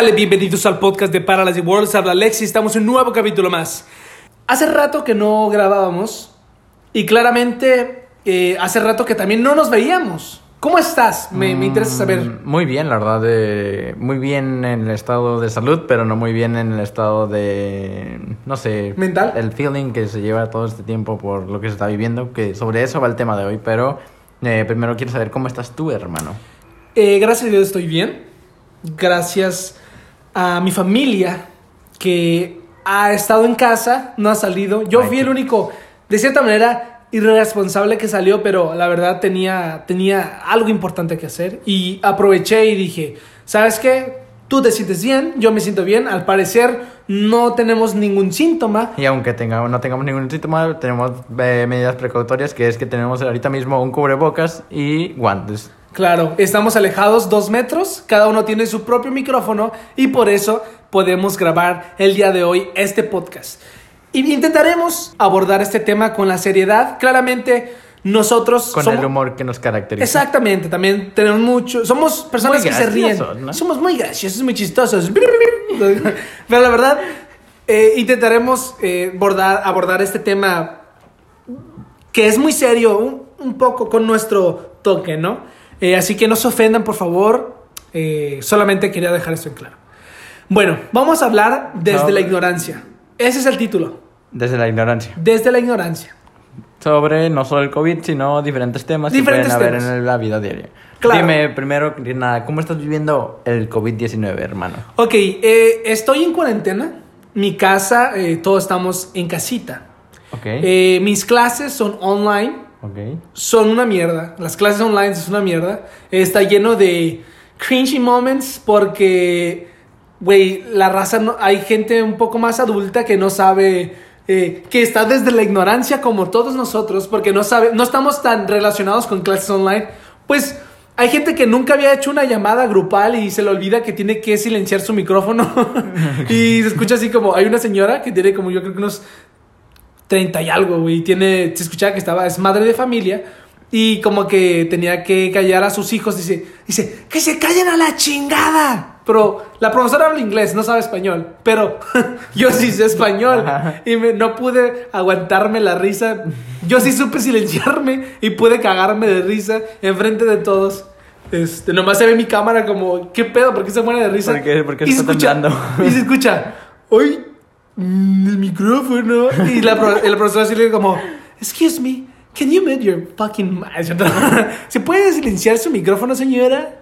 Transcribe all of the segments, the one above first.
tal? Bienvenidos al podcast de Paralysis Worlds. Habla Alexi, estamos en un nuevo capítulo más. Hace rato que no grabábamos y claramente eh, hace rato que también no nos veíamos. ¿Cómo estás? Me, me interesa saber. Mm, Muy bien, la verdad. eh, muy bien en el estado de salud, pero no muy bien en el estado de. No sé. ¿Mental? El feeling que se lleva todo este tiempo por lo que se está viviendo. Que sobre eso va el tema de hoy. Pero eh, primero quiero saber cómo estás tú, hermano. Eh, gracias a Dios estoy bien. Gracias a mi familia que ha estado en casa, no ha salido. Yo Ay, fui el único, de cierta manera, irresponsable que salió, pero la verdad tenía, tenía algo importante que hacer. Y aproveché y dije, ¿sabes qué? Tú te sientes bien, yo me siento bien. Al parecer no tenemos ningún síntoma. Y aunque tengamos, no tengamos ningún síntoma, tenemos eh, medidas precautorias, que es que tenemos ahorita mismo un cubrebocas y guantes. Claro, estamos alejados dos metros, cada uno tiene su propio micrófono y por eso podemos grabar el día de hoy este podcast. Y intentaremos abordar este tema con la seriedad. Claramente nosotros Con somos- el humor que nos caracteriza. Exactamente, también tenemos mucho, somos personas Muy que se ríen, ¿no? somos muy graciosos, muy chistosos. Pero la verdad, eh, intentaremos eh, abordar, abordar este tema que es muy serio, un, un poco con nuestro toque, ¿no? Eh, así que no se ofendan, por favor. Eh, solamente quería dejar esto en claro. Bueno, vamos a hablar desde la ignorancia. Ese es el título. Desde la ignorancia. Desde la ignorancia. sobre no solo el COVID, sino diferentes temas Diferentes que pueden haber temas. en la vida diaria. Claro. Dime primero, nada, ¿cómo estás viviendo el COVID-19, hermano? Ok, eh, estoy en cuarentena. Mi casa, eh, todos estamos en casita. Ok. Eh, mis clases son online. Son una mierda. Las clases online es una mierda. Está lleno de cringy moments porque, güey, la raza no, hay gente un poco más adulta que no sabe, eh, que está desde la ignorancia como todos nosotros porque no sabe, no estamos tan relacionados con clases online. Pues hay gente que nunca había hecho una llamada grupal y se le olvida que tiene que silenciar su micrófono y se escucha así como hay una señora que tiene como yo creo que unos 30 y algo, güey. Tiene, se escuchaba que estaba, es madre de familia. Y como que tenía que callar a sus hijos. Dice, dice, que se callen a la chingada. Pero la profesora habla inglés, no sabe español. Pero yo sí sé español. Ajá. Y me- no pude aguantarme la risa. Yo sí supe silenciarme y pude cagarme de risa enfrente de todos. Este, nomás se ve mi cámara como, ¿qué pedo? ¿Por qué se muere de risa? ¿Por qué- por qué y se está escucha, temblando? y se escucha, ¡Uy! Mm, el micrófono. Y la, pro- el profesor así le como, excuse me, can you mute your fucking mouth?" ¿Se puede silenciar su micrófono, señora?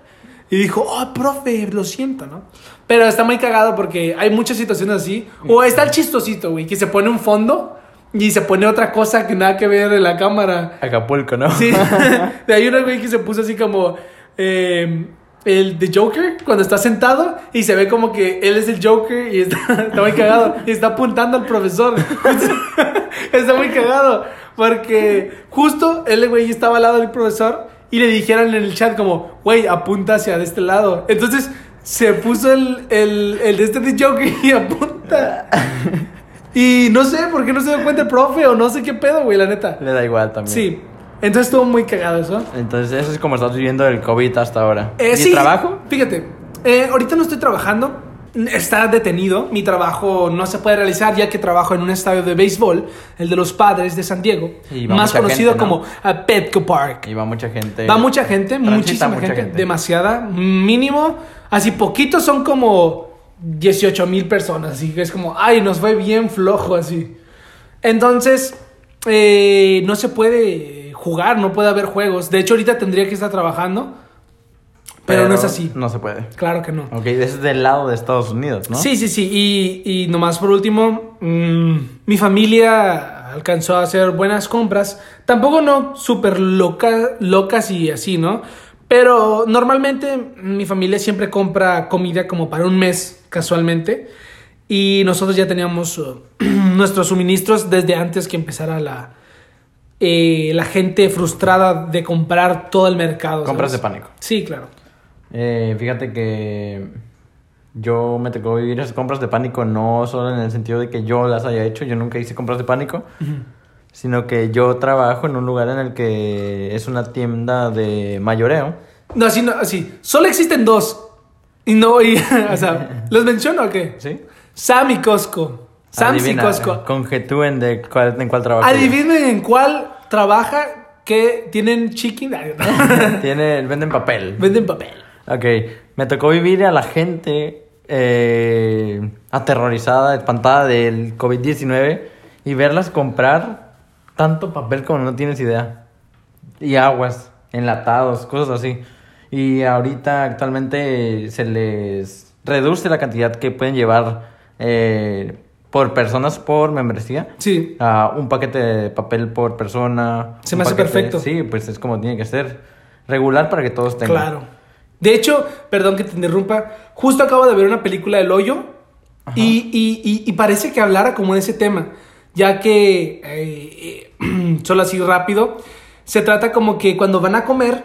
Y dijo, oh, profe, lo siento, ¿no? Pero está muy cagado porque hay muchas situaciones así. O está el chistosito, güey, que se pone un fondo y se pone otra cosa que nada que ver en la cámara. Acapulco, ¿no? Sí. De ahí una güey que se puso así como eh, el de Joker cuando está sentado y se ve como que él es el Joker y está, está muy cagado y está apuntando al profesor. está muy cagado porque justo él güey estaba al lado del profesor y le dijeron en el chat como, güey, apunta hacia de este lado. Entonces se puso el, el, el de este de Joker y apunta. Y no sé por qué no se dio cuenta el profe o no sé qué pedo, güey, la neta. Le da igual también. Sí. Entonces estuvo muy cagado eso. Entonces, eso es como estás viviendo el COVID hasta ahora. Eh, ¿Y sí, trabajo? Fíjate, eh, ahorita no estoy trabajando. Está detenido. Mi trabajo no se puede realizar ya que trabajo en un estadio de béisbol, el de los padres de San Diego. Y Más conocido gente, ¿no? como eh, Petco Park. Y va mucha gente. Va mucha gente, muchísima mucha gente, gente. demasiada. Mínimo, así poquitos son como 18 mil personas. Así que es como, ay, nos fue bien flojo así. Entonces, eh, no se puede jugar, no puede haber juegos. De hecho, ahorita tendría que estar trabajando, pero, no es así. No se puede. Claro que no. Ok, ese es del lado de Estados Unidos, ¿no? Sí, sí, sí. Y, y nomás por último, mm, mi familia alcanzó a hacer buenas compras. Tampoco no súper loca, locas y así, ¿no? Pero normalmente mi familia siempre compra comida como para un mes, casualmente. Y nosotros ya teníamos uh, nuestros suministros desde antes que empezara la, eh, la gente frustrada de comprar todo el mercado. Compras ¿sabes? de pánico. Sí, claro. Eh, fíjate que yo me tocó vivir esas compras de pánico no solo en el sentido de que yo las haya hecho, yo nunca hice compras de pánico, sino que yo trabajo en un lugar en el que es una tienda de mayoreo. No, así no, así. Solo existen dos. Y no, y, o sea, ¿los menciono o qué? ¿Sí? Sam y Costco. Sam y Costco. Conjetúen de cuál, en cuál trabaja. Adivinen en cuál trabaja que tienen chicken. Ay, no. Tiene, venden papel. Venden papel. Ok, me tocó vivir a la gente eh, aterrorizada, espantada del COVID-19 y verlas comprar tanto papel como no tienes idea. Y aguas, enlatados, cosas así. Y ahorita actualmente se les reduce la cantidad que pueden llevar eh, por personas por membresía. Sí. a un paquete de papel por persona. Se me hace paquete- perfecto. Sí, pues es como tiene que ser. Regular para que todos tengan. Claro. De hecho, perdón que te interrumpa, justo acabo de ver una película del hoyo y, y- y- y parece que hablara como de ese tema, ya que, eh, eh, solo así rápido, se trata como que cuando van a comer,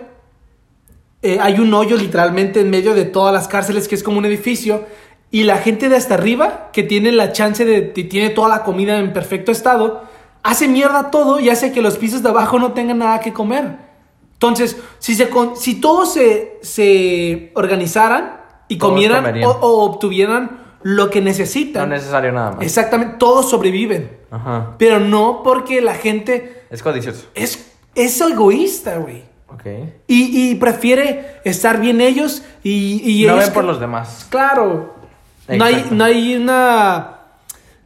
eh, hay un hoyo literalmente en medio de todas las cárceles que es como un edificio y la gente de hasta arriba que tiene la chance de, tiene toda la comida en perfecto estado hace mierda todo y hace que los pisos de abajo no tengan nada que comer entonces si se si todos se, se organizaran y Todos comieran o, o obtuvieran lo que No necesitan es necesario nada más. exactamente todos sobreviven Ajá. pero no porque la gente Es codicioso. es es egoísta güey Ok. y, y prefiere estar bien ellos y, y no ven por los demás. Claro. No hay, no hay una...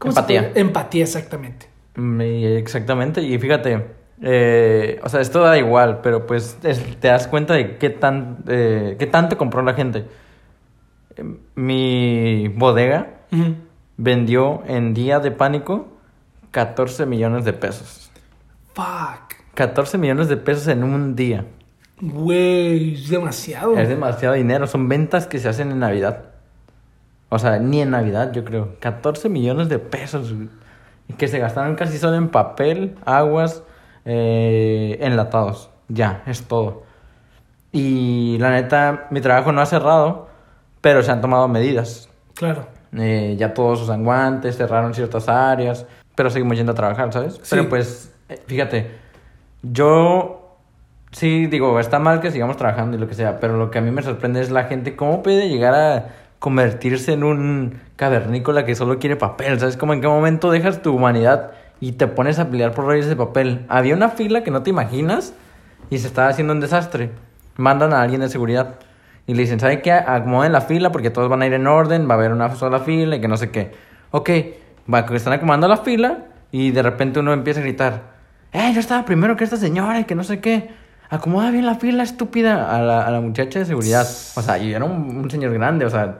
Empatía. Empatía, exactamente. Mm, Exactamente. Y fíjate, eh, o sea, esto da igual, pero pues es- te das cuenta de qué, tan, eh, qué tanto compró la gente. Eh, Mi bodega vendió en día de pánico 14 millones de pesos. Fuck. 14 millones de pesos en un día. Güey, es demasiado. Es demasiado dinero. Son ventas que se hacen en Navidad. O sea, ni en Navidad, yo creo. 14 millones de pesos. que se gastaron casi solo en papel, aguas, eh, enlatados. Ya, es todo. Y la neta, mi trabajo no ha cerrado, pero se han tomado medidas. Claro. Eh, ya todos usan guantes, cerraron ciertas áreas, pero seguimos yendo a trabajar, ¿sabes? Sí. Pero pues, eh, fíjate, yo sí digo, está mal que sigamos trabajando y lo que sea, pero lo que a mí me sorprende es la gente, ¿cómo puede llegar a convertirse en un cavernícola que solo quiere papel? ¿Sabes? Como en qué momento dejas tu humanidad y te pones a pelear por rollos de papel. Había una fila que no te imaginas y se estaba haciendo un desastre. Mandan a alguien de seguridad y le dicen, ¿sabe qué? Acomoden la fila porque todos van a ir en orden, va a haber una sola fila y que no sé qué. Ok, va, están acomodando la fila y de repente uno empieza a gritar, ¡Eh, yo estaba primero que esta señora y que no sé qué! Acomoda bien la fila, estúpida, a la, a la muchacha de seguridad. O sea, yo era un, un señor grande, o sea,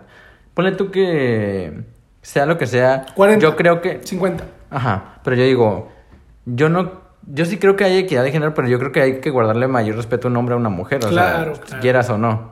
ponle tú que sea lo que sea. 40. Yo creo que... 50. Ajá, pero yo digo, yo no, yo sí creo que hay equidad de género, pero yo creo que hay que guardarle mayor respeto a un hombre a una mujer, o Claro, sea, claro. quieras o no,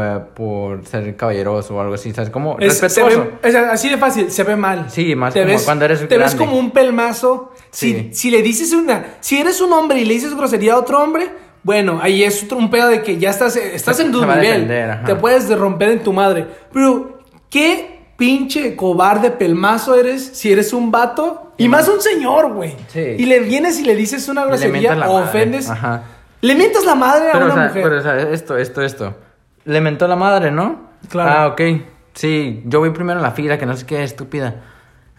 eh, por ser caballeroso o algo así, ¿sabes? Como Es- respetuoso. ve- es así de fácil, se ve mal. Sí, más Te como ves, cuando eres Te ves grande. como un pelmazo. Si, Sí. si le dices una... Si eres un hombre y le dices grosería a otro hombre, bueno, ahí es otro, un pedo de que ya estás, estás Se- en tu nivel. defender, te puedes de romper en tu madre. Pero, ¿qué pinche cobarde pelmazo eres si eres un vato? Y más un señor, güey. Sí. Y le vienes y le dices una grosería o ofendes. Ajá. Le mientas la madre a una o sea, mujer. pero, o sea, esto, esto, esto. Le mentó la madre, ¿no? Claro. Ah, ok. Sí, yo voy primero en la fila, que no sé qué, estúpida.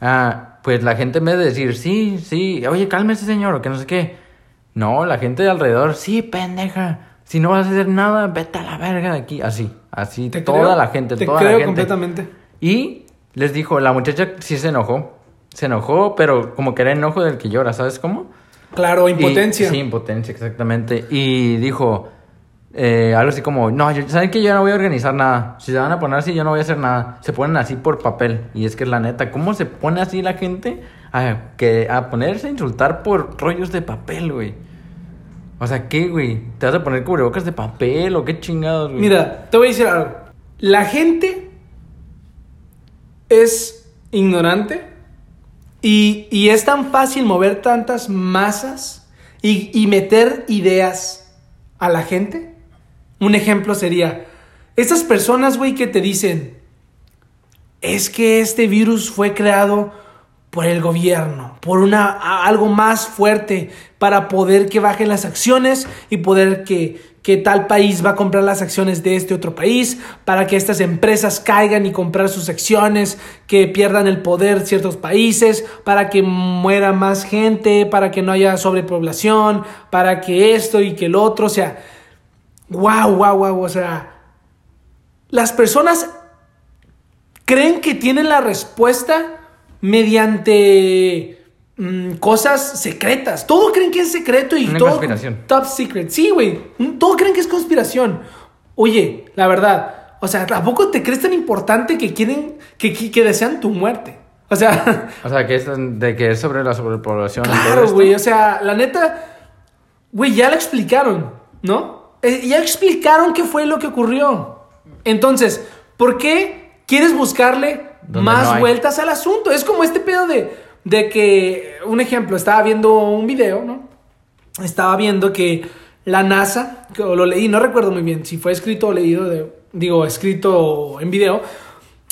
Ah, pues la gente en vez de decir, sí, sí, oye, cálmese señor, o que no sé qué. No, la gente de alrededor, sí, pendeja. Si no vas a hacer nada, vete a la verga de aquí. Así, así, Te toda creo, la gente, te toda creo la gente. completamente. Y les dijo, la muchacha sí se enojó. Se enojó, pero como que era enojo del que llora, ¿sabes cómo? Claro, Y- impotencia. sí, impotencia, exactamente. Y dijo eh, algo así como, no, yo- ¿saben que yo no voy a organizar nada? Si se van a poner así, yo no voy a hacer nada. Se ponen así por papel. Y es que es la neta, ¿cómo se pone así la gente a, que, a ponerse a insultar por rollos de papel, güey? O sea, ¿qué, güey? ¿Te vas a poner cubrebocas de papel o qué chingados, güey? Mira, te voy a decir algo. La gente es ignorante y, y es tan fácil mover tantas masas y, y meter ideas a la gente. Un ejemplo sería, esas personas, güey, que te dicen, es que este virus fue creado por el gobierno, por una, algo más fuerte para poder que bajen las acciones y poder que, que tal país va a comprar las acciones de este otro país, para que estas empresas caigan y comprar sus acciones, que pierdan el poder ciertos países, para que muera más gente, para que no haya sobrepoblación, para que esto y que el otro, o sea, wow, wow, wow, o sea, las personas creen que tienen la respuesta mediante mm, cosas secretas. Todo creen que es secreto y Una todo. conspiración. Top secret. Sí, güey. Todo creen que es conspiración. Oye, la verdad. O sea, ¿tampoco te crees tan importante que quieren, que, que, que desean tu muerte? O sea, O sea, que es de que es sobre la sobrepoblación. claro, güey. O sea, la neta, güey, ya lo explicaron, ¿no? Eh, ya explicaron qué fue lo que ocurrió. Entonces, ¿por qué quieres buscarle más no vueltas al asunto? Es como este pedo de, de que, un ejemplo, estaba viendo un video, ¿no? Estaba viendo que la NASA, que lo leí, no recuerdo muy bien si fue escrito o leído, de, digo, escrito en video,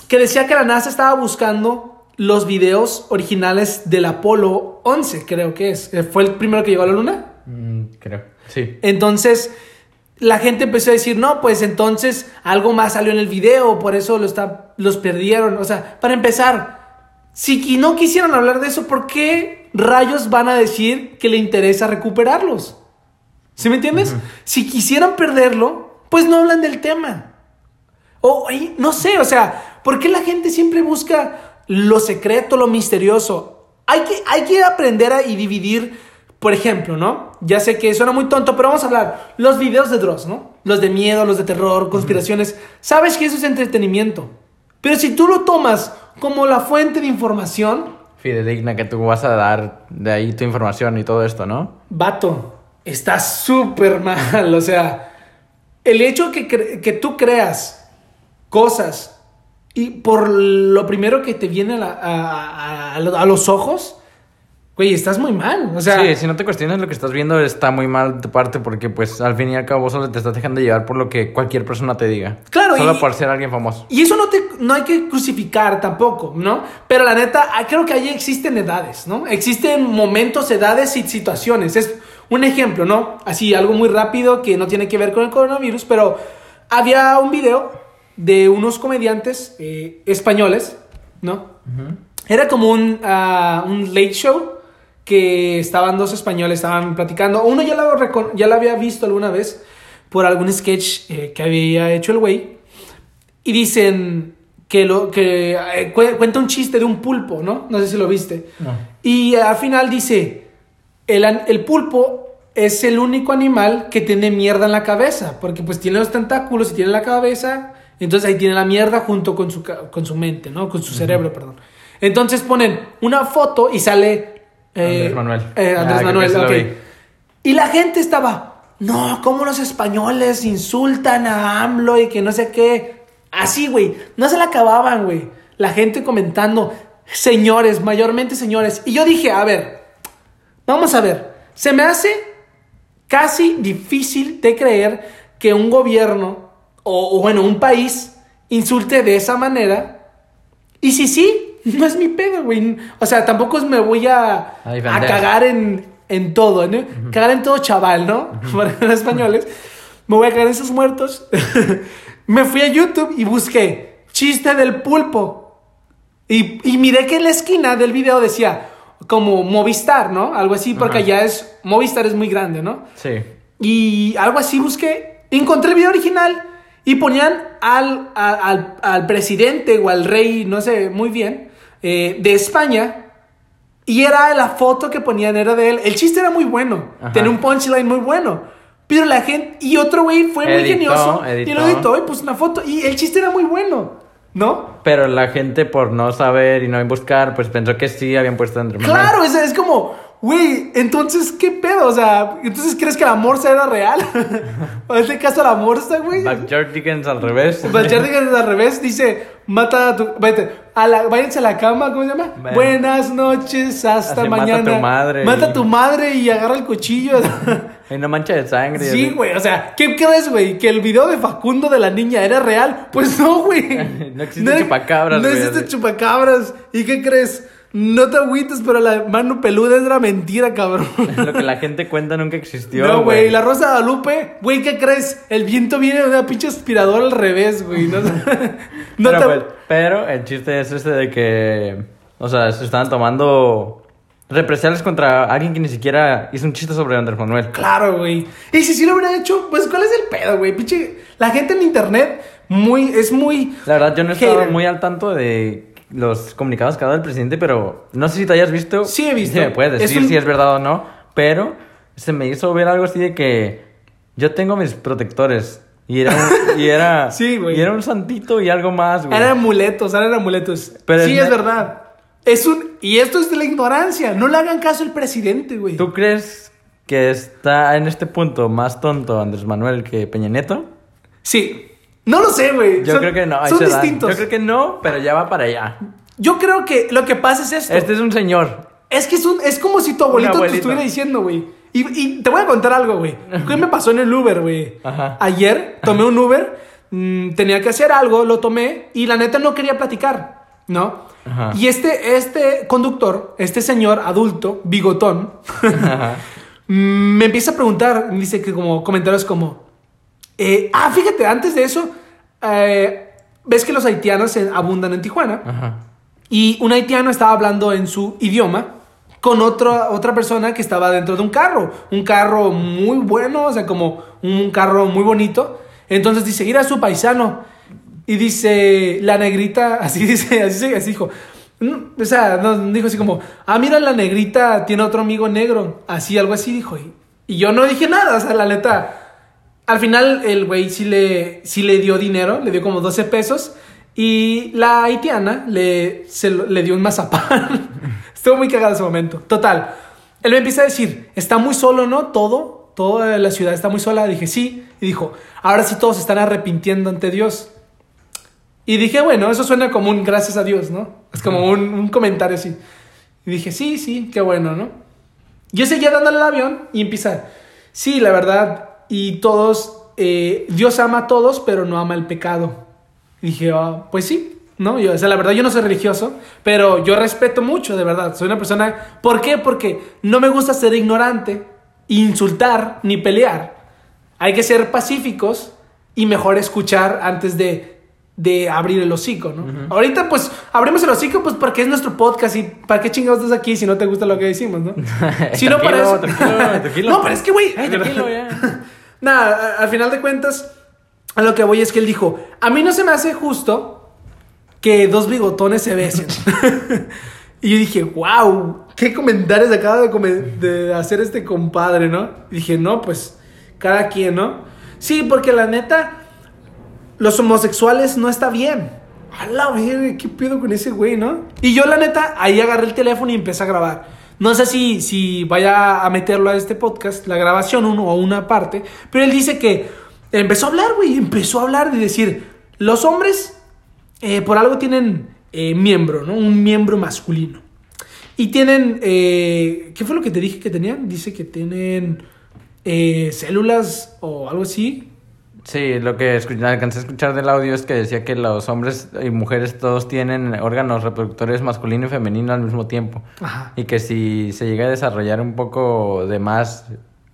que decía que la NASA estaba buscando los videos originales del Apolo 11, creo que es. Eh, Fue el primero que llegó a la Luna. Mm, creo. Sí. Entonces, la gente empezó a decir, no, pues entonces algo más salió en el video, por eso lo está, los perdieron. O sea, para empezar, si no quisieran hablar de eso, ¿por qué rayos van a decir que le interesa recuperarlos? ¿Sí me entiendes? Si quisieran perderlo, pues no hablan del tema. O, no sé, o sea, ¿por qué la gente siempre busca lo secreto, lo misterioso? Hay que, hay que aprender a y dividir, por ejemplo, ¿no? Ya sé que suena muy tonto, pero vamos a hablar. Los videos de Dross, ¿no? Los de miedo, los de terror, conspiraciones. Sabes que eso es entretenimiento. Pero si tú lo tomas como la fuente de información, Fidedigna que tú vas a dar de ahí tu información y todo esto, ¿no? Vato, está súper mal. O sea, el hecho que, cre- que tú creas cosas y por lo primero que te viene a, la- a- a- a los ojos, güey, estás muy mal. O sea, sí, si no te cuestionas lo que estás viendo está muy mal de tu parte porque pues al fin y al cabo solo te estás dejando llevar por lo que cualquier persona te diga. Claro, Solo y- por ser alguien famoso. Y eso no, te, no hay que crucificar tampoco, ¿no? Pero la neta, ah, creo que ahí existen edades, ¿no? Existen momentos, edades y situaciones. Es un ejemplo, ¿no? Así, algo muy rápido que no tiene que ver con el coronavirus, pero había un video de unos comediantes eh, españoles, ¿no? Era como un, ah, un late show que estaban dos españoles, estaban platicando. Uno ya lo, ya lo había visto alguna vez por algún sketch eh, que había hecho el güey. Y dicen que, lo, que eh, cu- cuenta un chiste de un pulpo, ¿no? No sé si lo viste. No. Y al final dice, el, el pulpo es el único animal que tiene mierda en la cabeza, porque pues tiene los tentáculos y tiene la cabeza, entonces ahí tiene la mierda junto con su, con su mente, ¿no? Con su cerebro, perdón. Entonces ponen una foto y sale... eh, Andrés Manuel. eh, Ah, Andrés que Manuel, ok. Y la gente estaba, no, ¿cómo los españoles insultan a AMLO y que no sé qué? Así, güey, no se la acababan, güey. La gente comentando, señores, mayormente señores. Y yo dije, a ver, vamos a ver, se me hace casi difícil de creer que un gobierno o, o, bueno, un país insulte de esa manera. Y si sí, no es mi pedo, güey. O sea, tampoco es me voy a, A cagar en, en todo, ¿no? Cagar en todo chaval, ¿no? Para los españoles. Me voy a cagar en sus muertos. me fui a YouTube y busqué chiste del pulpo. Y, y miré que en la esquina del video decía como Movistar, ¿no? Algo así, porque Ajá. allá es. Movistar es muy grande, ¿no? Sí. Y algo así busqué. Encontré el video original y ponían al, al, al presidente o al rey, no sé muy bien, eh, de España. Y era la foto que ponían, era de él. El chiste era muy bueno. Ajá. Tenía un punchline muy bueno. Pero la gente. Y otro güey fue muy Editó, genioso. Y editó. lo editó y puso una foto. Y el chiste era muy bueno. ¿No? Pero la gente por no saber y no buscar, pues pensó que sí habían puesto Manuel. Claro, es, es como, güey, entonces, ¿qué pedo? O sea, ¿entonces crees que la morsa era real? ¿O en este caso la morsa, güey? Backyard Dickens al revés. Backyard Dickens al revés dice, mata a tu... Vete, a la, váyanse a la cama, ¿cómo se llama? Buenas noches, hasta Así, mata a mañana. tu madre Mata a tu madre y agarra el cuchillo. Hay una mancha de sangre. sí, güey, o sea, ¿qué crees, güey? ¿Que el video de Facundo de la niña era real? Pues no, güey. No existe chupacabras, No existe chupacabras. ¿Y qué crees? No te agüites, pero la mano peluda es la mentira, cabrón. Lo que la gente cuenta nunca existió. No, güey, la Rosa de Guadalupe, güey, ¿qué crees? El viento viene de una pinche aspiradora al revés, güey. No, no pero, te- pues, pero el chiste es este de que, o sea, se estaban tomando represalias contra alguien que ni siquiera hizo un chiste sobre Andrés Manuel. Claro, güey. Y si sí lo hubiera hecho, pues ¿cuál es el pedo, güey? Pinche, la gente en internet muy, es muy... La verdad, yo no he estado Hater. muy al tanto de los comunicados que ha dado el presidente, pero no sé si te hayas visto. Sí he visto. Si me puedes Es decir un- si es verdad o no, pero se me hizo ver algo así de que yo tengo mis protectores. Y era un, y era, Sí, güey. y era un santito y algo más, güey. Eran amuletos, eran amuletos. Pero sí, es verdad. Es un... Y esto es de la ignorancia. No le hagan caso al presidente, güey. ¿Tú crees que está en este punto más tonto Andrés Manuel que Peña Nieto? Sí. No lo sé, güey. Yo Son- creo que no. Son distintos. Yo creo que no, pero ya va para allá. Yo creo que lo que pasa es esto. Este es un señor. Es que es, un, es como si tu abuelito, te estuviera diciendo, güey. Y, y te voy a contar algo, güey. ¿Qué me pasó en el Uber, güey? Ayer tomé un Uber, mm, tenía que hacer algo, lo tomé y la neta no quería platicar, ¿no? Ajá. Y este, este conductor, este señor adulto, bigotón, mm, me empieza a preguntar, me dice que como comentarios como, eh, ah, fíjate, antes de eso, eh, ves que los haitianos se abundan en Tijuana. Ajá. Y un haitiano estaba hablando en su idioma con otra otra persona que estaba dentro de un carro. Un carro muy bueno, o sea, como un carro muy bonito. Entonces dice, ir a su paisano. Y dice, la negrita, así dice, así, así dijo. Mm, O sea, no, dijo así como, ah, mira, la negrita tiene otro amigo negro. Así, algo así dijo. Y, y yo no dije nada, o sea, la neta. Al final el güey sí le, sí le dio dinero, le dio como 12 pesos. Y la haitiana le, se le dio un mazapán. Estuvo muy cagado ese momento. Total. Él me empieza a decir, está muy solo, ¿no? Todo, toda la ciudad está muy sola. Dije, sí. Y dijo, ahora sí todos se están arrepintiendo ante Dios. Y dije, bueno, eso suena como un gracias a Dios, ¿no? Es como un, un comentario así. Y dije, sí, sí, qué bueno, ¿no? Yo seguía dándole el avión y empieza, sí, la verdad, y todos, eh, Dios ama a todos, pero no ama el pecado. Y dije, ah, pues sí, ¿no? Yo, o sea, la verdad, yo no soy religioso, pero yo respeto mucho, de verdad. Soy una persona, ¿por qué? Porque no me gusta ser ignorante, insultar, ni pelear. Hay que ser pacíficos y mejor escuchar antes de, de abrir el hocico, ¿no? Ahorita, pues, abrimos el hocico, pues, porque es nuestro podcast y ¿para qué chingados estás aquí si no te gusta lo que decimos, no? Si no, para eso- Tranquilo, tranquilo. No, pero es que, güey. Tranquilo, ya. Nada, al final de cuentas, a lo que voy es que él dijo: A mí no se me hace justo que dos bigotones se besen. y yo dije: ¡Wow! ¿Qué comentarios acaba de, de hacer este compadre, no? Y dije: No, pues, cada quien, ¿no? Sí, porque la neta, los homosexuales no está bien. A la verga, ¿qué pedo con ese güey, no? Y yo, la neta, ahí agarré el teléfono y empecé a grabar. No sé si, si vaya a meterlo a este podcast, la grabación, uno o una parte, pero él dice que empezó a hablar, güey, empezó a hablar de decir, los hombres eh, por algo tienen eh, miembro, ¿no? Un miembro masculino. Y tienen, eh, ¿qué fue lo que te dije que tenían? Dice que tienen células o algo así. Sí, lo que alcancé a escuchar del audio es que decía que los hombres y mujeres todos tienen órganos reproductores masculino y femenino al mismo tiempo. Ajá. Y que si se llega a desarrollar un poco de más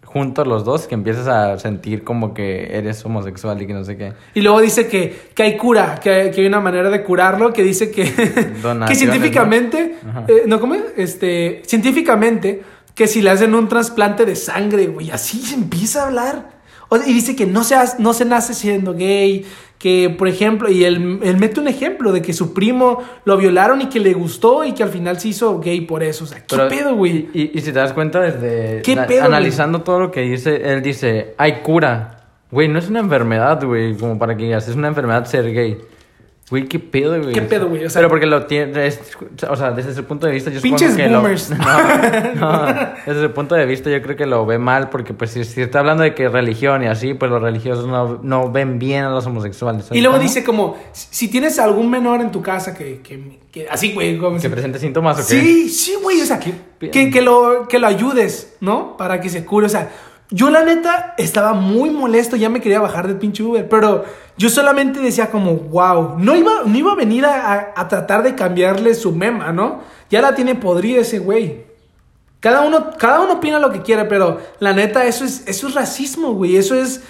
juntos los dos, que empiezas a sentir como que eres homosexual y que no sé qué. Y luego dice que, que hay cura, que hay, que hay una manera de curarlo, que dice que, que científicamente, eh, ¿no cómo es? Este, científicamente, que si le hacen un trasplante de sangre, güey, así se empieza a hablar. O- y dice que no se, hace- no se nace siendo gay, que por ejemplo, y él, él mete un ejemplo de que su primo lo violaron y que le gustó y que al final se hizo gay por eso. O sea, ¿qué Pero- pedo, güey? Y, y si te das cuenta, desde ¿Qué na- pedo, güey? analizando todo lo que dice, él dice, hay cura. Güey, no es una enfermedad, güey, como para que digas, es una enfermedad ser gay. Güey, qué pedo, güey. ¿Qué pedo, güey? O sea- Pero porque lo tiene, es- o sea, desde ese punto de vista yo Pinches que lo- boomers. No, no, desde ese punto de vista yo creo que lo ve mal porque pues si, si está hablando de que religión y así, pues los religiosos no, no ven bien a los homosexuales. ¿sabes Y luego cómo? dice como, si tienes algún menor en tu casa que, que, que- así, güey, como que presente síntomas o qué. Sí, sí, güey, o sea, que, que lo, que lo ayudes, ¿no? Para que se cure, o sea, Yo la neta estaba muy molesto, ya me quería bajar del pinche Uber, pero yo solamente decía como, wow, no iba, no iba a venir a, a tratar de cambiarle su mema, ¿no? Ya la tiene podrida ese güey. Cada uno, cada uno opina lo que quiere, pero la neta, eso es, eso es racismo, güey. Eso es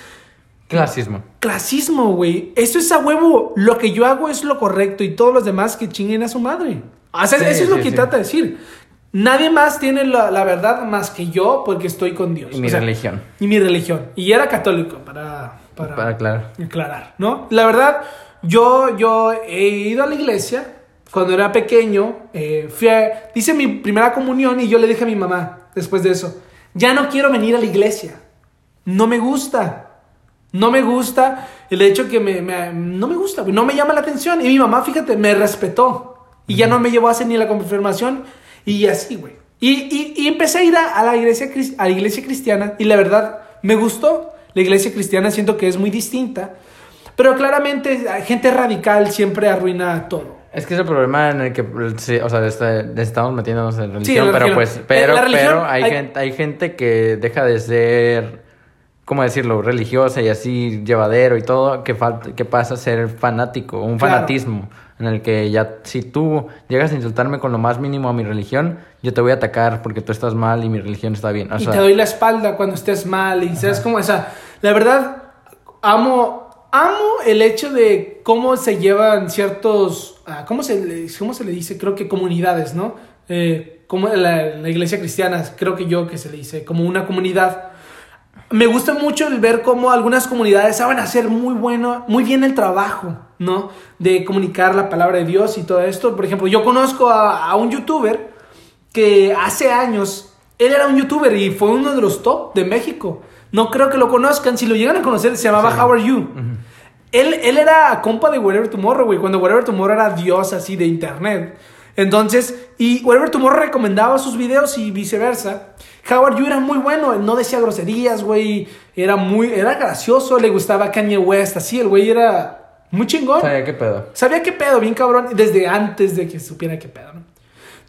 Clasismo. clasismo, güey. Eso es a huevo. Lo que yo hago es lo correcto y todos los demás que chinguen a su madre. O sea, Sí, eso es lo sí, que sí. trata de decir. Nadie más tiene la, la verdad más que yo porque estoy con Dios. Y mi O sea, religión. Y mi religión. Y era católico, para, para, Para aclarar. aclarar, ¿no? La verdad, yo, yo he ido a la iglesia cuando era pequeño. eh, fui a- hice mi primera comunión y yo le dije a mi mamá, después de eso, ya no quiero venir a la iglesia. No me gusta. No me gusta el hecho que me, me- no me gusta, no me llama la atención. Y mi mamá, fíjate, me respetó. Y ya no me llevó a hacer ni la confirmación. Y así, güey. Y, y- y empecé a ir a, a la iglesia, a la iglesia cristiana. Y la verdad, me gustó. La iglesia cristiana siento que es muy distinta. Pero claramente, gente radical siempre arruina todo. Es que es el problema en el que, sí, o sea, este- estamos metiéndonos en religión, Sí, en la pero religión. pues, pero, religión pero hay, hay- Gente, hay gente que deja de ser, ¿cómo decirlo?, religiosa y así llevadero y todo, que, falta, que pasa a ser fanático, un Claro. fanatismo, en el que ya, si tú llegas a insultarme con lo más mínimo a mi religión, yo te voy a atacar porque tú estás mal y mi religión está bien. O y sea, te doy la espalda cuando estés mal y sabes cómo, o sea, la verdad amo amo el hecho de cómo se llevan ciertos ah, cómo se le, cómo se le dice creo que comunidades no Eh, como la, la iglesia cristiana creo que yo que se le dice como una comunidad. Me gusta mucho el ver cómo algunas comunidades saben hacer muy bueno, muy bien el trabajo, ¿no? De comunicar la palabra de Dios y todo esto. Por ejemplo, yo conozco a, a un youtuber que hace años, él era un youtuber y fue uno de los top de México. No creo que lo conozcan, si lo llegan a conocer, se llamaba Sí. How Are You. Él, él era compa de Whatever Tomorrow, güey, cuando Whatever Tomorrow era dios así de internet. Entonces, y Whatever Tomorrow recomendaba sus videos y viceversa. Howard You era muy bueno, él no decía groserías, güey, era muy, era gracioso, le gustaba Kanye West, así, el güey era muy chingón. ¿sabía qué pedo? Sabía qué pedo, bien cabrón, desde antes de que supiera qué pedo, ¿no?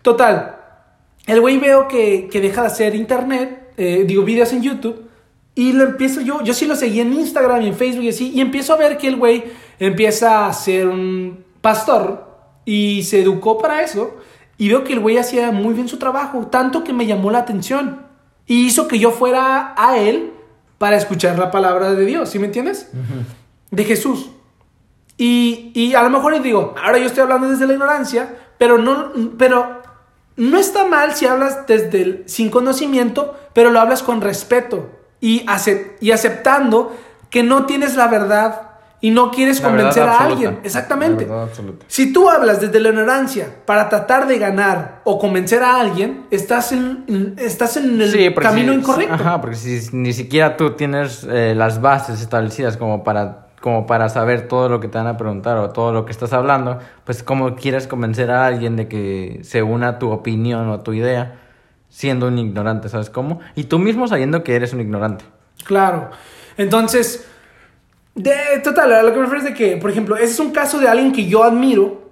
Total, el güey veo que, que deja de hacer internet, eh, digo, videos en YouTube, y lo empiezo yo, yo sí lo seguí en Instagram y en Facebook y así, y empiezo a ver que el güey empieza a ser un pastor y se educó para eso, y veo que el güey hacía muy bien su trabajo, tanto que me llamó la atención, y hizo que yo fuera a él para escuchar la palabra de Dios, ¿sí me entiendes? De Jesús. Y, y a lo mejor les digo, ahora yo estoy hablando desde la ignorancia, pero no, pero no está mal si hablas desde el, sin conocimiento, pero lo hablas con respeto y, y aceptando que no tienes la verdad y no quieres La convencer a absoluta. alguien. Exactamente. Si tú hablas desde la ignorancia para tratar de ganar o convencer a alguien, estás en, estás en el Sí, camino si- incorrecto. Ajá, porque si ni siquiera tú tienes eh, las bases establecidas como para, como para saber todo lo que te van a preguntar o todo lo que estás hablando, pues cómo quieres convencer a alguien de que se una tu opinión o tu idea siendo un ignorante, ¿sabes cómo? Y tú mismo sabiendo que eres un ignorante. Claro. Entonces, de, total, a lo que me refiero es de que, por ejemplo, ese es un caso de alguien que yo admiro,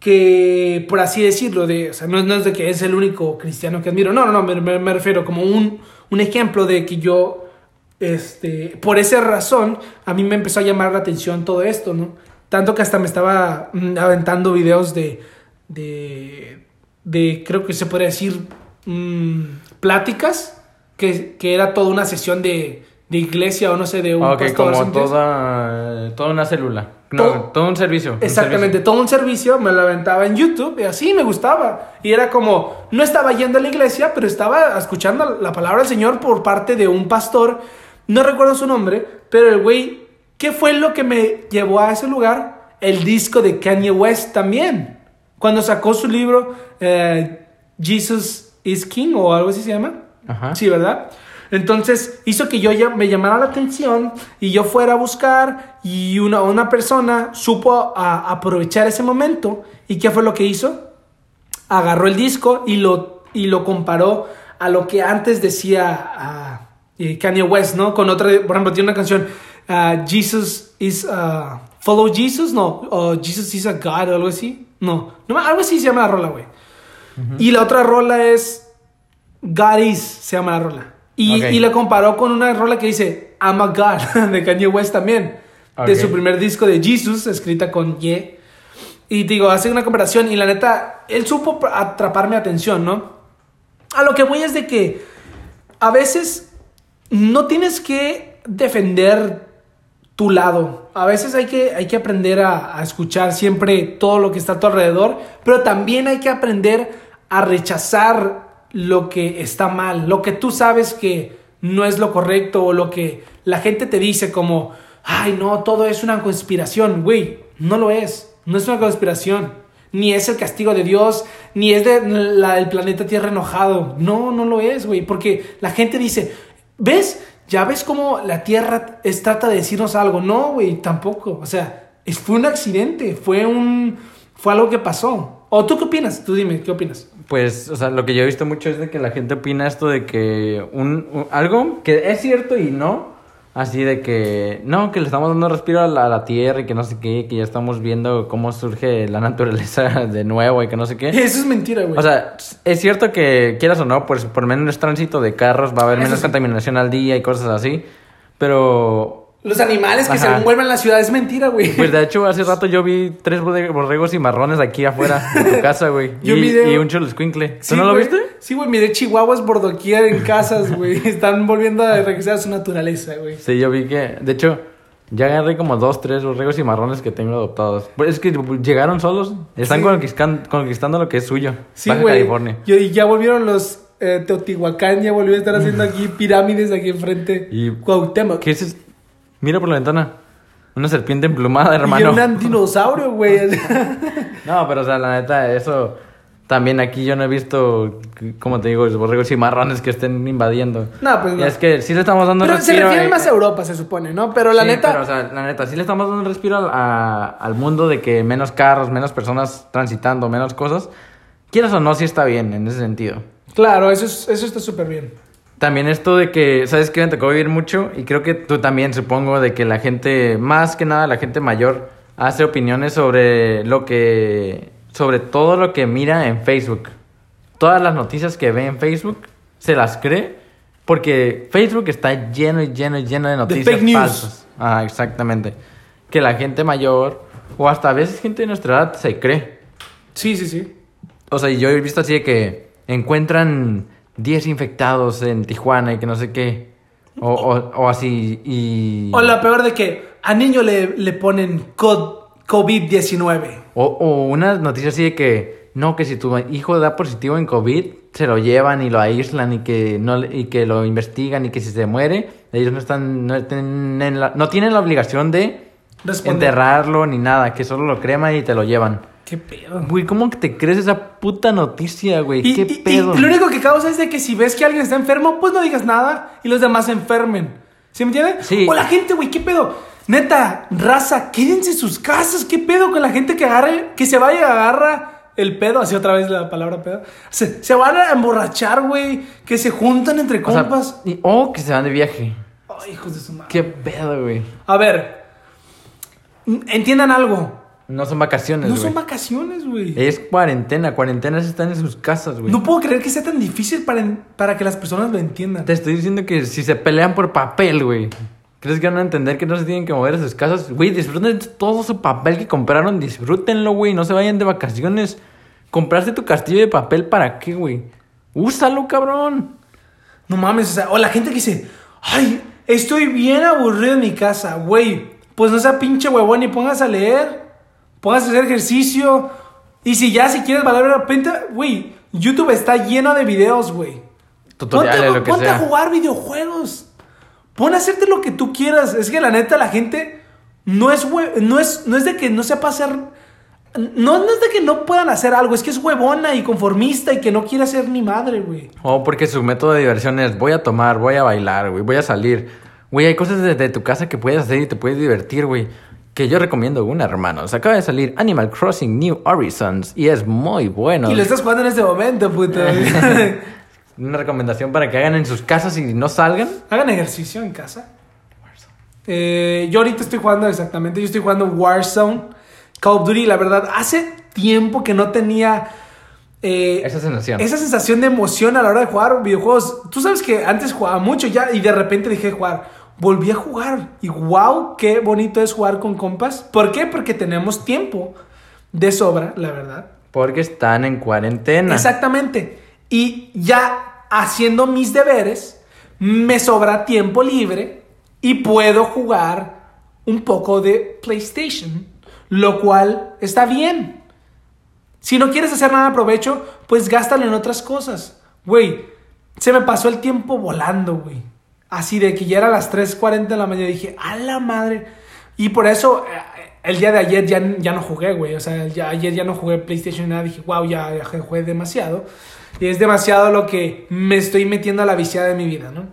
que, por así decirlo, de, o sea, no, no es de que es el único cristiano que admiro, no, no, no, me, me- me refiero como un, un ejemplo de que yo, este, por esa razón, a mí me empezó a llamar la atención todo esto, ¿no? Tanto que hasta me estaba mm, aventando videos de, de, de, creo que se podría decir, mm, pláticas, que, que era toda una sesión de, de iglesia o no sé, de un Ok, pastor, ¿sí como toda, toda una célula. No, Todo- todo, un servicio. un Exactamente, servicio. todo un servicio, me lo aventaba en YouTube y así me gustaba. Y era como, no estaba yendo a la iglesia, pero estaba escuchando la palabra del Señor por parte de un pastor, no recuerdo su nombre, pero el güey, ¿qué fue lo que me llevó a ese lugar? El disco de Kanye West también. Cuando sacó su libro eh, Jesus is King o algo así se llama. Ajá. Sí, ¿verdad? Entonces hizo que yo ya me llamara la atención y yo fuera a buscar y una, una persona supo a- aprovechar ese momento. ¿Y qué fue lo que hizo? Agarró el disco y lo, y lo comparó a lo que antes decía ah, eh, Kanye West, ¿no? Con otra, por ejemplo, tiene una canción, ah, Jesus is, ah, Follow Jesus, no, o Jesus is a God o algo así. No, no, algo así se llama la rola, güey. Y la otra rola es God is, se llama la rola. Y, Ok. y lo comparó con una rola que dice I'm a God de Kanye West también. De Ok. su primer disco de Jesus, escrita con Y. Y digo, hace una comparación y la neta, él supo atrapar mi atención, ¿no? A lo que voy es de que a veces no tienes que defender tu lado. A veces hay que, hay que aprender a, escuchar siempre todo lo que está a tu alrededor, pero también hay que aprender a rechazar lo que está mal, lo que tú sabes que no es lo correcto o lo que la gente te dice como, ay no, todo es una conspiración, güey, no lo es, no es una conspiración, ni es el castigo de Dios, ni es de la- el planeta Tierra enojado, no, no lo es, güey, porque la gente dice, ¿ves? Ya ves cómo la Tierra trata de decirnos algo, no, güey, tampoco, o sea, es, fue un accidente, fue un, fue algo que pasó. ¿O tú qué opinas? Tú dime, ¿qué opinas? Pues, o sea, lo que yo he visto mucho es de que la gente opina esto de que un- algo que es cierto y no, así de que no, que le estamos dando respiro a la, a la tierra y que no sé qué, que ya estamos viendo cómo surge la naturaleza de nuevo y que no sé qué. Eso es mentira, güey. O sea, es cierto que quieras o no, pues por menos tránsito de carros va a haber Eso menos sí. contaminación al día y cosas así, pero Los animales que se envuelven en la ciudad es mentira, güey. pues de hecho hace rato yo vi tres borre- borregos y marrones aquí afuera de tu casa, güey. Y, miré- y un chulo escuincle. Sí, ¿Tú no lo güey. viste? Sí, güey, miré chihuahuas por doquier en casas, güey. Están volviendo a regresar a su naturaleza, güey. Sí, yo vi que, de hecho, ya agarré como dos, tres borregos y marrones que tengo adoptados. Pues es que llegaron solos, están Sí. conquistan- conquistando lo que es suyo. Sí, Baja güey. California. Y, y ya volvieron los eh, Teotihuacán, ya volvió a estar haciendo aquí pirámides aquí enfrente. Y- Cuauhtémoc. ¿Qué es? Mira por la ventana. Una serpiente emplumada, Y hermano. un dinosaurio, güey. No, pero o sea, la neta, eso también aquí yo no he visto, como te digo, los borregos y marrones que estén invadiendo. No, pues no. Es que sí le estamos dando Pero se respiro, refieren eh, más a Europa, se supone, ¿no? Pero la Sí, neta. Pero, o sea, la neta, sí le estamos dando un respiro al, a- al mundo de que menos carros, menos personas transitando, menos cosas. Quieras o no, sí está bien en ese sentido. Claro, eso, es- eso está súper bien. También esto de que, ¿sabes qué? Me tocó vivir mucho y creo que tú también, supongo, de que la gente, más que nada la gente mayor, hace opiniones sobre lo que, sobre todo lo que mira en Facebook. Todas las noticias que ve en Facebook, se las cree porque Facebook está lleno y lleno y lleno de noticias fake news. falsas. Ah, exactamente. Que la gente mayor, o hasta a veces gente de nuestra edad, se cree. Sí, sí, sí. O sea, yo he visto así de que encuentran 10 infectados en Tijuana y que no sé qué. O, o, o así, y... O la peor de que a niño le, le ponen co- COVID-19. O, o una noticia así de que, no, que si tu hijo da positivo en COVID, se lo llevan y lo aíslan y que, no, y que lo investigan y que si se muere, ellos no están, no tienen la, no tienen la obligación de Responder. enterrarlo ni nada, que solo lo creman y te lo llevan. ¿Qué pedo? Güey, ¿cómo que te crees esa puta noticia, güey? Y, ¿Qué y- y pedo? lo único que causa es de que si ves que alguien está enfermo, pues no digas nada y los demás se enfermen. ¿Sí me entiendes? Sí. O la gente, güey, ¿qué pedo? Neta, raza, quédense en sus casas. ¿Qué pedo con la gente que agarre, que se vaya y agarra el pedo? Así otra vez la palabra pedo. Se, se van a emborrachar, güey. Que se juntan entre O sea, compas. o que se van de viaje. Ay, hijos de su madre. ¿Qué pedo, güey? A ver, entiendan algo. No son vacaciones, No güey. son vacaciones, güey. Es cuarentena. Cuarentenas están en sus casas, güey. No puedo creer que sea tan difícil para, para que las personas lo entiendan. Te estoy diciendo que si se pelean por papel, güey. ¿Crees que van a entender que no se tienen que mover a sus casas? Güey, disfruten todo su papel que compraron. Disfrútenlo, güey. No se vayan de vacaciones. ¿Compraste tu castillo de papel para qué, güey? Úsalo, cabrón. No mames, o sea, o la gente que dice, ay, estoy bien aburrido en mi casa, güey. Pues no sea pinche huevón y pongas a leer, a hacer ejercicio. Y si ya, si quieres valer la pena, güey, YouTube está lleno de videos, güey. Tutoriales, ponte, lo que ponte a jugar videojuegos. Pon a hacerte lo que tú quieras. Es que la neta, la gente no es, no es, no es de que no sepa hacer. No, no es de que no puedan hacer algo, es que es huevona y conformista y que no quiere hacer ni madre, güey. O porque su método de diversión es voy a tomar, voy a bailar, güey, voy a salir. Güey, hay cosas desde tu casa que puedes hacer y te puedes divertir, güey. Que yo recomiendo una, hermanos. Acaba de salir Animal Crossing New Horizons y es muy bueno. Y lo estás jugando en este momento, puto. Una recomendación para que hagan en sus casas y no salgan. Hagan ejercicio en casa. Eh, yo ahorita estoy jugando exactamente, yo estoy jugando Warzone, Call of Duty, la verdad, hace tiempo que no tenía eh, Esa sensación. esa sensación de emoción a la hora de jugar videojuegos. Tú sabes que antes jugaba mucho ya y de repente dejé de jugar. Volví a jugar y wow, qué bonito es jugar con compas. ¿Por qué? Porque tenemos tiempo de sobra, la verdad. Porque están en cuarentena. Exactamente. Y ya haciendo mis deberes, me sobra tiempo libre y puedo jugar un poco de PlayStation, lo cual está bien. Si no quieres hacer nada de provecho, pues gástalo en otras cosas. Güey, se me pasó el tiempo volando, güey. Así de que ya era las 3.40 de la mañana y dije, a la madre. Y por eso eh, el día de ayer ya, ya no jugué, güey. O sea, ayer ya no jugué PlayStation y nada. Dije, wow, ya, ya jugué demasiado. Y es demasiado lo que me estoy metiendo a la viciada de mi vida, ¿no?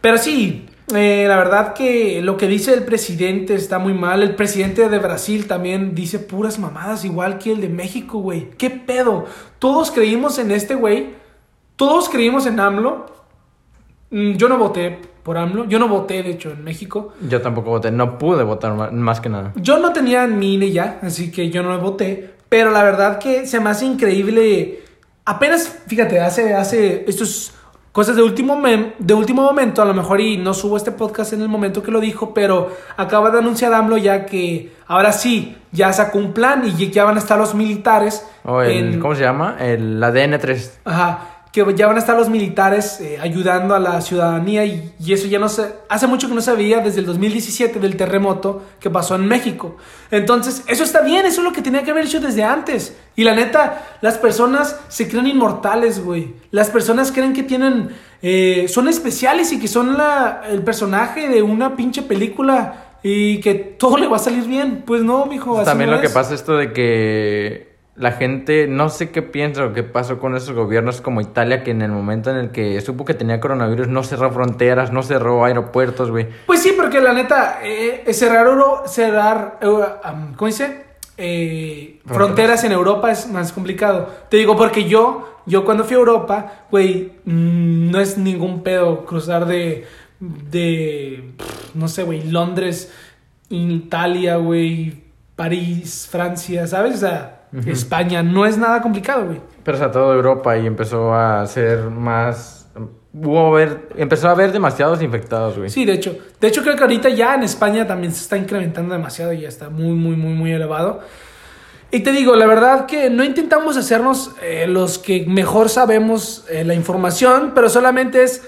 Pero sí, eh, la verdad que lo que dice el presidente está muy mal. El presidente de Brasil también dice puras mamadas, igual que el de México, güey. ¿Qué pedo? Todos creímos en este güey. Todos creímos en AMLO. Mm, Yo no voté por AMLO. Yo no voté, de hecho, en México. Yo tampoco voté. No pude votar más que nada. Yo no tenía mi INE ya, así que yo no voté. Pero la verdad que se me hace increíble. Apenas, fíjate, hace, hace estos cosas de último, mem- de último momento, a lo mejor y no subo este podcast en el momento que lo dijo, pero acaba de anunciar AMLO ya que ahora sí, ya sacó un plan y ya van a estar los militares. O el, en- ¿Cómo se llama? El ADN 3. Ajá, que ya van a estar los militares eh, ayudando a la ciudadanía y, y eso ya no se... Hace mucho que no se veía desde el 2017 del terremoto que pasó en México. Entonces, eso está bien, eso es lo que tenía que haber hecho desde antes. Y la neta, las personas se creen inmortales, güey. Las personas creen que tienen... eh, son especiales y que son la, el personaje de una pinche película y que todo le va a salir bien. Pues no, mijo. así También no lo que pasa es esto de que la gente, no sé qué piensa o qué pasó con esos gobiernos como Italia, que en el momento en el que supo que tenía coronavirus no cerró fronteras, no cerró aeropuertos, güey. Pues sí, porque la neta, eh, cerrar, Euro- cerrar eh, um, ¿cómo dice? Eh, Fronteras. fronteras en Europa es más complicado. Te digo porque yo, yo cuando fui a Europa, güey, mm, no es ningún pedo cruzar de, de, pff, no sé, güey, Londres, Italia, güey, París, Francia, ¿sabes? O sea, España, no es nada complicado, güey. Pero o sea, toda Europa y empezó a ser más... Hubo haber, empezó a haber demasiados infectados, güey. Sí, de hecho. De hecho, creo que ahorita ya en España también se está incrementando demasiado y ya está muy, muy, muy, muy elevado. Y te digo, la verdad que no intentamos hacernos eh, los que mejor sabemos eh, la información, pero solamente es,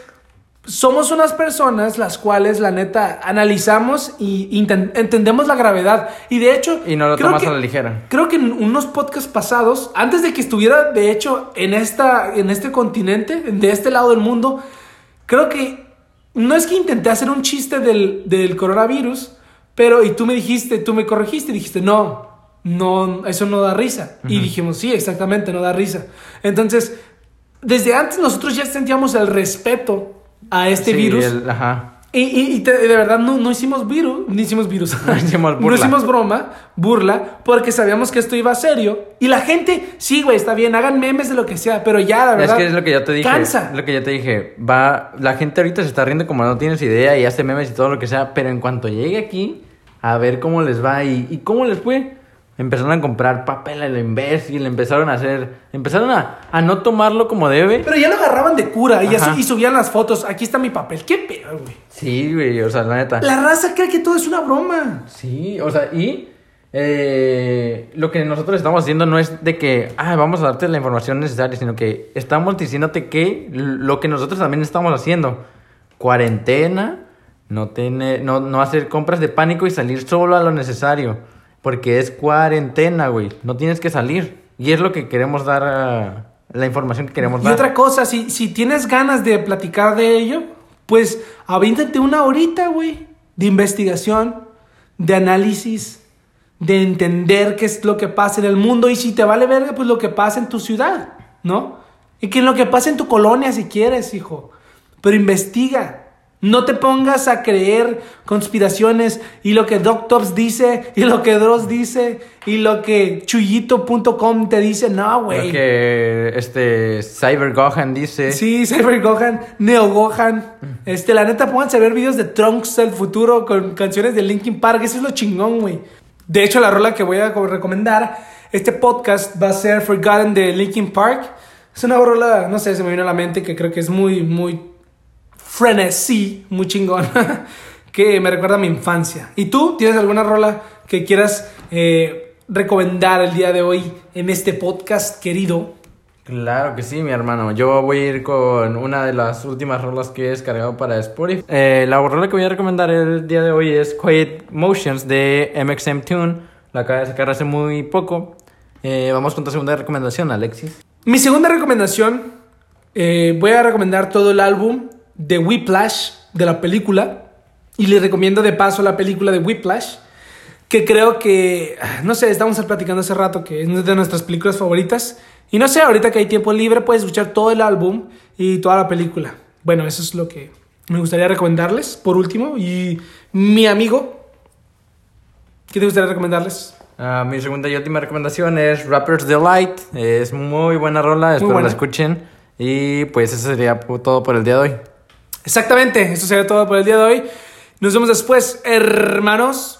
somos unas personas las cuales, la neta, analizamos y entendemos la gravedad. Y de hecho... Y no lo tomas que- a la ligera. Creo que en unos podcasts pasados, antes de que estuviera, de hecho, en, esta, en este continente, de este lado del mundo, creo que no es que intenté hacer un chiste del, del coronavirus, pero y tú me dijiste, tú me corregiste y dijiste, no, no, eso no da risa. Y dijimos, sí, exactamente, no da risa. Entonces, desde antes nosotros ya sentíamos el respeto a este Sí, virus. el- ajá. Y, y- y te- de verdad no, no hicimos virus, no hicimos virus. No hicimos burla. No hicimos broma, burla, porque sabíamos que esto iba serio. Y la gente, sí, güey, está bien, hagan memes de lo que sea, pero ya, la verdad. Es que es lo que ya te dije. Cansa. Lo que ya te dije. Va, la gente ahorita se está riendo como no tienes idea y hace memes y todo lo que sea, pero en cuanto llegue aquí, a ver cómo les va y, y cómo les fue. Empezaron a comprar papel a lo imbécil, empezaron a hacer, empezaron a, a no tomarlo como debe. Pero ya lo agarraban de cura y, así- y subían las fotos. Aquí está mi papel. ¿Qué pedo, güey? Sí, güey, o sea, la neta. La raza cree que todo es una broma. Sí, o sea, y eh, lo que nosotros estamos haciendo no es de que, ah, vamos a darte la información necesaria, sino que estamos diciéndote que lo que nosotros también estamos haciendo, cuarentena, no, tener, no, no hacer compras de pánico y salir solo a lo necesario, porque es cuarentena, güey, no tienes que salir. Y es lo que queremos dar, a- la información que queremos Y dar. otra cosa, si, si tienes ganas de platicar de ello, pues avíntate una horita, güey, de investigación, de análisis, de entender qué es lo que pasa en el mundo y si te vale verga, pues lo que pasa en tu ciudad, ¿no? Y que lo que pasa en tu colonia si quieres, hijo. Pero investiga. No te pongas a creer conspiraciones y lo que Doc Tops dice y lo que Dross dice y lo que chuyito.com te dice. No, güey. Lo que este Cyber Gohan dice. Sí, Cyber Gohan, Neo Gohan. Este, la neta, pónganse a ver videos de Trunks del futuro con canciones de Linkin Park. Eso es lo chingón, güey. De hecho, la rola que voy a co- recomendar Este podcast va a ser Forgotten de Linkin Park. Es una rola, no sé, se me vino a la mente que creo que es muy, muy frenesí, muy chingón, que me recuerda a mi infancia. ¿Y tú tienes alguna rola que quieras eh, recomendar el día de hoy en este podcast querido? Claro que sí, mi hermano. Yo voy a ir con una de las últimas rolas que he descargado para Spotify. Eh, la rola que voy a recomendar el día de hoy es Quiet Motions de MXM Tune. La acaba de sacar hace muy poco. Eh, vamos con tu segunda recomendación, Alexis. Mi segunda recomendación, voy a recomendar todo el álbum de Whiplash de la película. Y le recomiendo de paso la película de Whiplash. Que creo que, no sé, estamos platicando hace rato que es de nuestras películas favoritas. Y no sé, ahorita que hay tiempo libre puedes escuchar todo el álbum y toda la película. Bueno, eso es lo que me gustaría recomendarles. Por último, y mi amigo, ¿qué te gustaría recomendarles? Uh, mi segunda y última recomendación es Rapper's Delight. Es muy buena rola, espero buena. la escuchen. Y pues eso sería todo por el día de hoy. Exactamente, eso sería todo por el día de hoy. Nos vemos después, hermanos.